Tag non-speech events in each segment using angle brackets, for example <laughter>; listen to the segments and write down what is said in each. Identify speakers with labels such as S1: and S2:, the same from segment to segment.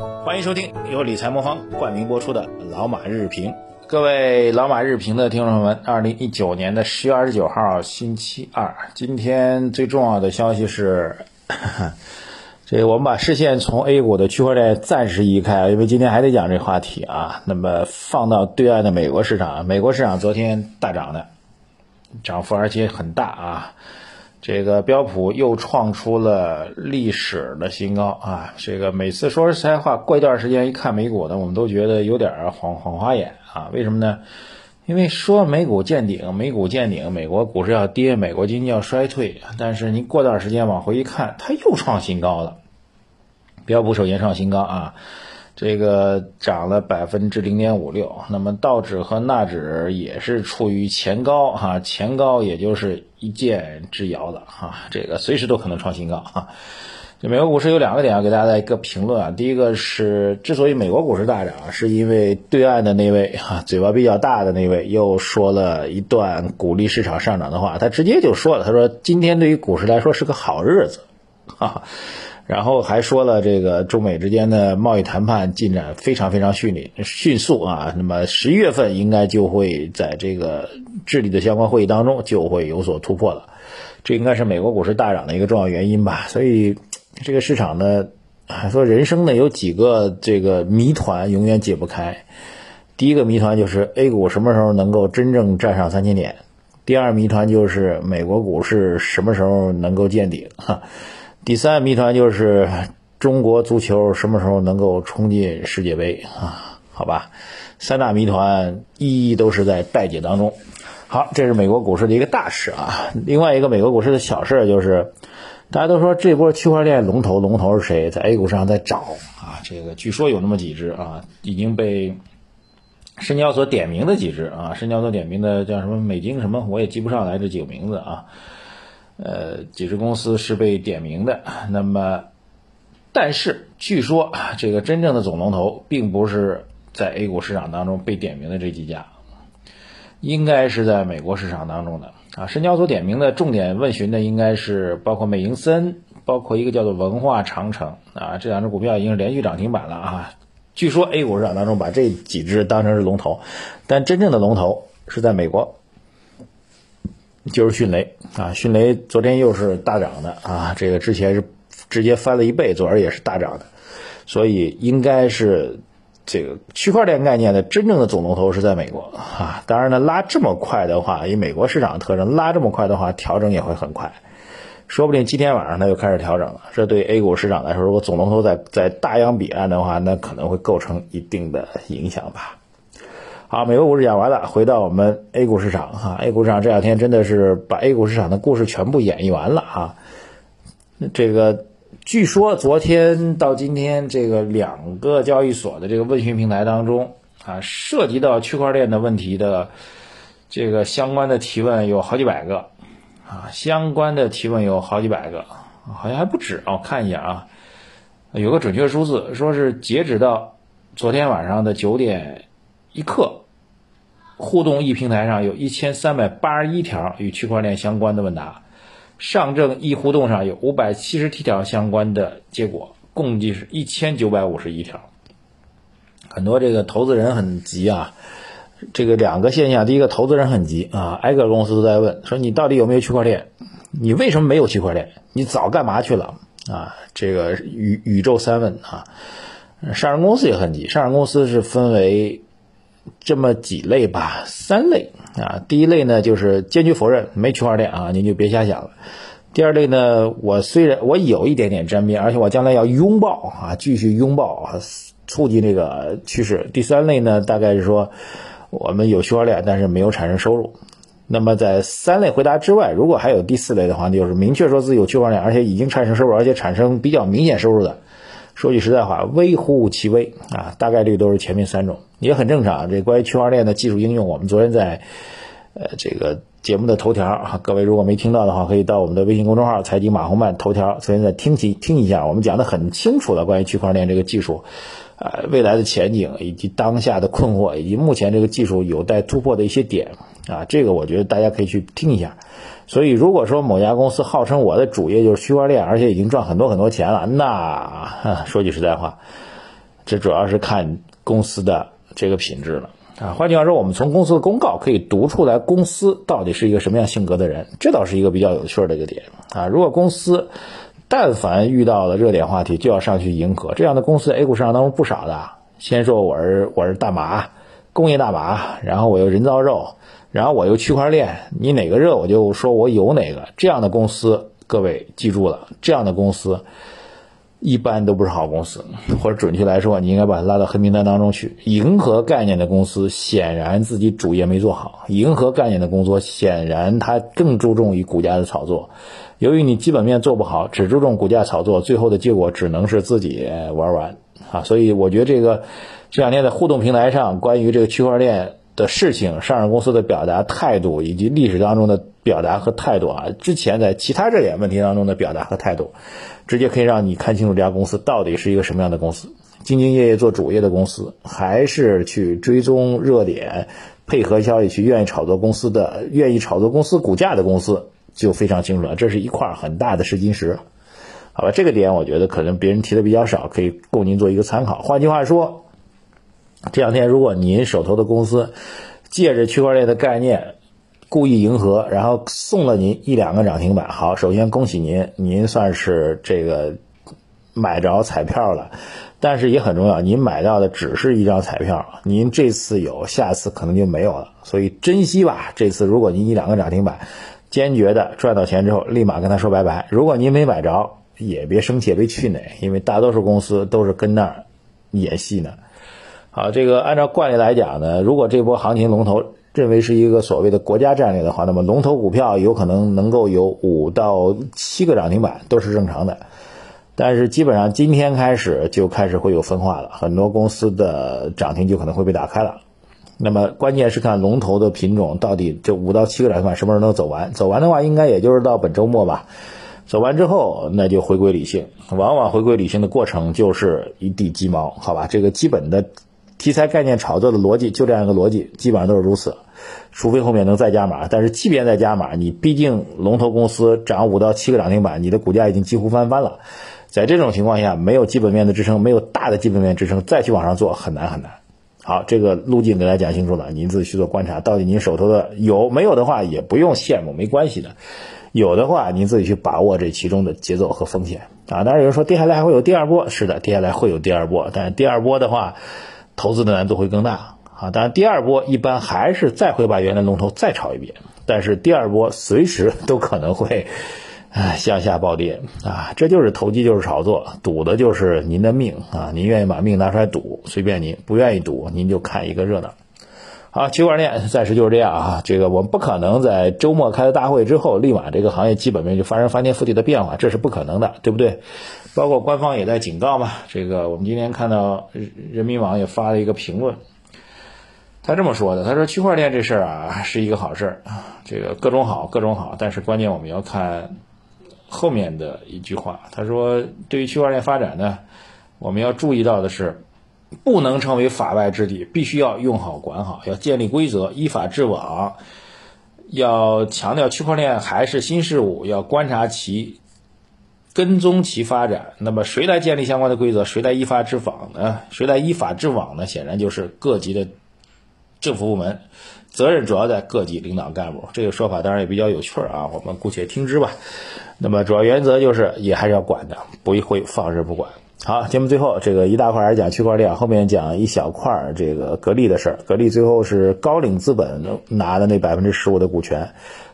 S1: 欢迎收听由理财魔方冠名播出的《老马日评》。各位老马日评的听众朋友们，二零一九年的十月二十九号星期二，今天最重要的消息是，<laughs> 这我们把视线从 A 股的区块链暂时移开，因为今天还得讲这话题啊。那么放到对岸的美国市场，美国市场昨天大涨的，涨幅而且很大啊。这个标普又创出了历史的新高啊！这个每次说实在话，过一段时间一看美股呢，我们都觉得有点晃晃花眼啊。为什么呢？因为说美股见顶，美股见顶，美国股市要跌，美国经济要衰退。但是您过段时间往回一看，它又创新高了。标普首先创新高啊！这个涨了百分之零点五六，那么道指和纳指也是处于前高哈，前高也就是一箭之遥了哈，这个随时都可能创新高哈。这美国股市有两个点要给大家一个评论啊，第一个是之所以美国股市大涨，是因为对岸的那位哈嘴巴比较大的那位又说了一段鼓励市场上涨的话，他直接就说了，他说今天对于股市来说是个好日子，哈。然后还说了，这个中美之间的贸易谈判进展非常非常迅利、迅速啊。那么十一月份应该就会在这个智利的相关会议当中就会有所突破了。这应该是美国股市大涨的一个重要原因吧。所以这个市场呢，说人生呢有几个这个谜团永远解不开。第一个谜团就是 A 股什么时候能够真正站上三千点？第二谜团就是美国股市什么时候能够见顶？哈。<laughs> 第三谜团就是中国足球什么时候能够冲进世界杯啊？好吧，三大谜团一一都是在待解当中。好，这是美国股市的一个大事啊。另外一个美国股市的小事就是，大家都说这波区块链龙头，龙头是谁？在 A 股上在找啊。这个据说有那么几只啊，已经被深交所点名的几只啊。深交所点名的叫什么美金什么，我也记不上来这几个名字啊。呃，几只公司是被点名的，<clears throat> 那么，但是据说这个真正的总龙头并不是在 A 股市场当中被点名的这几家，应该是在美国市场当中的啊。深交所点名的重点问询的应该是包括美盈森，包括一个叫做文化长城啊，这两只股票已经连续涨停板了啊。据说 A 股市场当中把这几只当成是龙头，但真正的龙头是在美国。就是迅雷啊，迅雷昨天又是大涨的啊，这个之前是直接翻了一倍，昨儿也是大涨的，所以应该是这个区块链概念的真正的总龙头是在美国啊。当然呢，拉这么快的话，以美国市场的特征，拉这么快的话，调整也会很快，说不定今天晚上它就开始调整了。这对 A 股市场来说，如果总龙头在在大洋彼岸的话，那可能会构成一定的影响吧。好，美国股市讲完了，回到我们 A 股市场哈。A 股市场这两天真的是把 A 股市场的故事全部演绎完了啊。这个据说昨天到今天，这个两个交易所的这个问询平台当中啊，涉及到区块链的问题的这个相关的提问有好几百个啊，相关的提问有好几百个，好像还不止啊。我看一下啊，有个准确数字，说是截止到昨天晚上的九点一刻。互动易平台上有一千三百八十一条与区块链相关的问答，上证易互动上有五百七十七条相关的结果，共计是一千九百五十一条。很多这个投资人很急啊，这个两个现象，第一个投资人很急啊，挨个公司都在问，说你到底有没有区块链？你为什么没有区块链？你早干嘛去了啊？这个宇宇宙三问啊，上市公司也很急，上市公司是分为。这么几类吧，三类啊。第一类呢，就是坚决否认没区块链啊，您就别瞎想了。第二类呢，我虽然我有一点点沾边，而且我将来要拥抱啊，继续拥抱啊，促进这个趋势。第三类呢，大概是说我们有区块链，但是没有产生收入。那么在三类回答之外，如果还有第四类的话，就是明确说自己有区块链，而且已经产生收入，而且产生比较明显收入的。说句实在话，微乎其微啊，大概率都是前面三种，也很正常。这关于区块链的技术应用，我们昨天在呃这个节目的头条啊，各位如果没听到的话，可以到我们的微信公众号“财经马红漫”头条，昨天在听起听一下，我们讲的很清楚了关于区块链这个技术啊未来的前景，以及当下的困惑，以及目前这个技术有待突破的一些点啊，这个我觉得大家可以去听一下。所以，如果说某家公司号称我的主业就是区块链，而且已经赚很多很多钱了，那说句实在话，这主要是看公司的这个品质了啊。换句话说，我们从公司的公告可以读出来公司到底是一个什么样性格的人，这倒是一个比较有趣的一个点啊。如果公司但凡遇到了热点话题，就要上去迎合，这样的公司 A 股市场当中不少的。先说我是我是大麻，工业大麻，然后我又人造肉，然后我又区块链，你哪个热我就说我有哪个。这样的公司，各位记住了，这样的公司。一般都不是好公司，<laughs> 或者准确来说，你应该把它拉到黑名单当中去。迎合概念的公司显然自己主业没做好，迎合概念的工作显然它更注重于股价的炒作。由于你基本面做不好，只注重股价炒作，最后的结果只能是自己玩完啊！所以我觉得这个这两天在互动平台上关于这个区块链的事情，上市公司的表达态度以及历史当中的表达和态度啊，之前在其他热点问题当中的表达和态度。直接可以让你看清楚这家公司到底是一个什么样的公司，兢兢业业做主业的公司，还是去追踪热点、配合消息去愿意炒作公司的、愿意炒作公司股价的公司，就非常清楚了。这是一块很大的试金石，好吧？这个点我觉得可能别人提的比较少，可以供您做一个参考。换句话说，这两天如果您手头的公司借着区块链的概念，故意迎合，然后送了您一两个涨停板。好，首先恭喜您，您算是这个买着彩票了。但是也很重要，您买到的只是一张彩票，您这次有，下次可能就没有了。所以珍惜吧，这次如果您一两个涨停板，坚决的赚到钱之后，立马跟他说拜拜。如果您没买着，也别生气，别气馁，因为大多数公司都是跟那儿演戏呢。好，这个按照惯例来讲呢，如果这波行情龙头。认为是一个所谓的国家战略的话，那么龙头股票有可能能够有五到七个涨停板都是正常的。但是基本上今天开始就开始会有分化了，很多公司的涨停就可能会被打开了。那么关键是看龙头的品种到底这五到七个涨停板什么时候能走完？走完的话，应该也就是到本周末吧。走完之后，那就回归理性。往往回归理性的过程就是一地鸡毛，好吧？这个基本的。题材概念炒作的逻辑就这样一个逻辑，基本上都是如此，除非后面能再加码。但是即便再加码，你毕竟龙头公司涨五到七个涨停板，你的股价已经几乎翻番了。在这种情况下，没有基本面的支撑，没有大的基本面支撑，再去往上做很难很难。好，这个路径给大家讲清楚了，您自己去做观察，到底您手头的有没有的话，也不用羡慕，没关系的。有的话，您自己去把握这其中的节奏和风险啊。当然有人说跌下来还会有第二波，是的，跌下来会有第二波，但第二波的话。投资的难度会更大啊！当然，第二波一般还是再会把原来龙头再炒一遍，但是第二波随时都可能会啊 <laughs> 向下暴跌啊！这就是投机，就是炒作，赌的就是您的命啊！您愿意把命拿出来赌，随便您；不愿意赌，您就看一个热闹。好，区块链暂时就是这样啊！这个我们不可能在周末开了大会之后，立马这个行业基本面就发生翻天覆地的变化，这是不可能的，对不对？包括官方也在警告嘛，这个我们今天看到人民网也发了一个评论，他这么说的，他说区块链这事儿啊是一个好事儿啊，这个各种好各种好，但是关键我们要看后面的一句话，他说对于区块链发展呢，我们要注意到的是，不能成为法外之地，必须要用好管好，要建立规则，依法治网，要强调区块链还是新事物，要观察其。跟踪其发展，那么谁来建立相关的规则？谁来依法治网呢？谁来依法治网呢？显然就是各级的政府部门，责任主要在各级领导干部。这个说法当然也比较有趣儿啊，我们姑且听之吧。那么主要原则就是也还是要管的，不会放任不管。好，节目最后这个一大块还是讲区块链，后面讲一小块儿这个格力的事儿。格力最后是高瓴资本拿的那百分之十五的股权。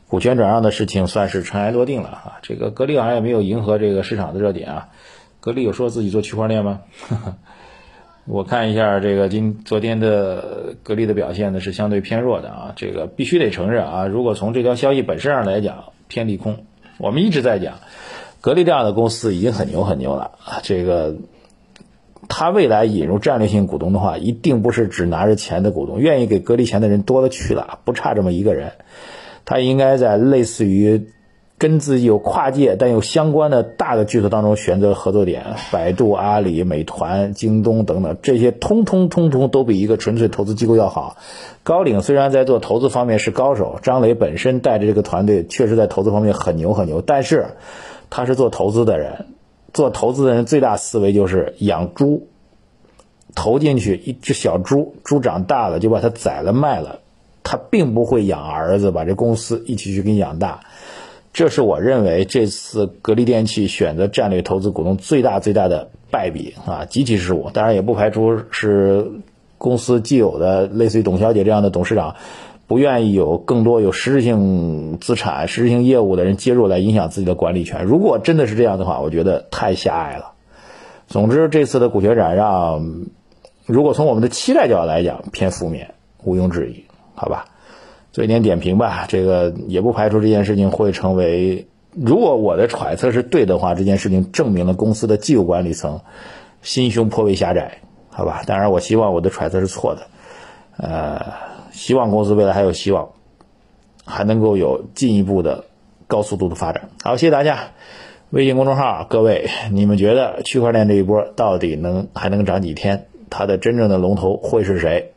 S1: 股权转让的事情算是尘埃落定了啊！这个格力好像也没有迎合这个市场的热点啊。格力有说自己做区块链吗？<laughs> 我看一下这个今昨天的格力的表现呢是相对偏弱的啊。这个必须得承认啊，如果从这条消息本身上来讲偏利空。我们一直在讲，格力这样的公司已经很牛很牛了啊。这个他未来引入战略性股东的话，一定不是只拿着钱的股东，愿意给格力钱的人多了去了，不差这么一个人。他应该在类似于跟自己有跨界但又相关的大的巨头当中选择合作点，百度、阿里、美团、京东等等，这些通通通通都比一个纯粹投资机构要好。高瓴虽然在做投资方面是高手，张磊本身带着这个团队确实在投资方面很牛很牛，但是他是做投资的人，做投资的人最大思维就是养猪。投进去一只小猪，猪长大了就把它宰了卖了，他并不会养儿子，把这公司一起去给你养大。这是我认为这次格力电器选择战略投资股东最大最大的败笔啊，极其失误。当然也不排除是公司既有的类似于董小姐这样的董事长不愿意有更多有实质性资产、实质性业务的人介入来影响自己的管理权。如果真的是这样的话，我觉得太狭隘了。总之，这次的股权转让，如果从我们的期待角度来讲，偏负面，毋庸置疑，好吧？做一点点评吧，这个也不排除这件事情会成为，如果我的揣测是对的话，这件事情证明了公司的既有管理层心胸颇为狭窄，好吧？当然，我希望我的揣测是错的，呃，希望公司未来还有希望，还能够有进一步的高速度的发展。好，谢谢大家。微信公众号，各位，你们觉得区块链这一波到底能还能涨几天？它的真正的龙头会是谁？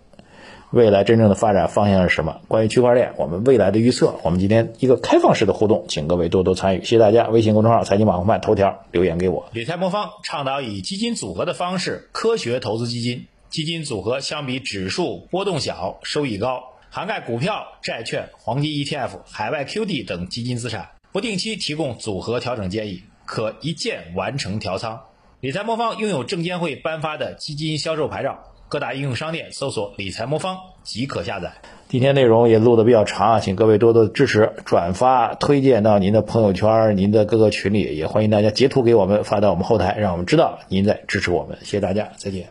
S1: 未来真正的发展方向是什么？关于区块链，我们未来的预测，我们今天一个开放式的互动，请各位多多参与，谢谢大家。微信公众号财经网红饭头条留言给我。
S2: 理财魔方倡导以基金组合的方式科学投资基金，基金组合相比指数波动小，收益高，涵盖股票、债券、黄金 ETF、海外 QD 等基金资产，不定期提供组合调整建议，可一键完成调仓。理财魔方拥有证监会颁发的基金销售牌照。各大应用商店搜索“理财魔方”即可下载。
S1: 今天内容也录的比较长啊，请各位多多支持、转发、推荐到您的朋友圈、您的各个群里，也欢迎大家截图给我们发到我们后台，让我们知道您在支持我们。谢谢大家，再见。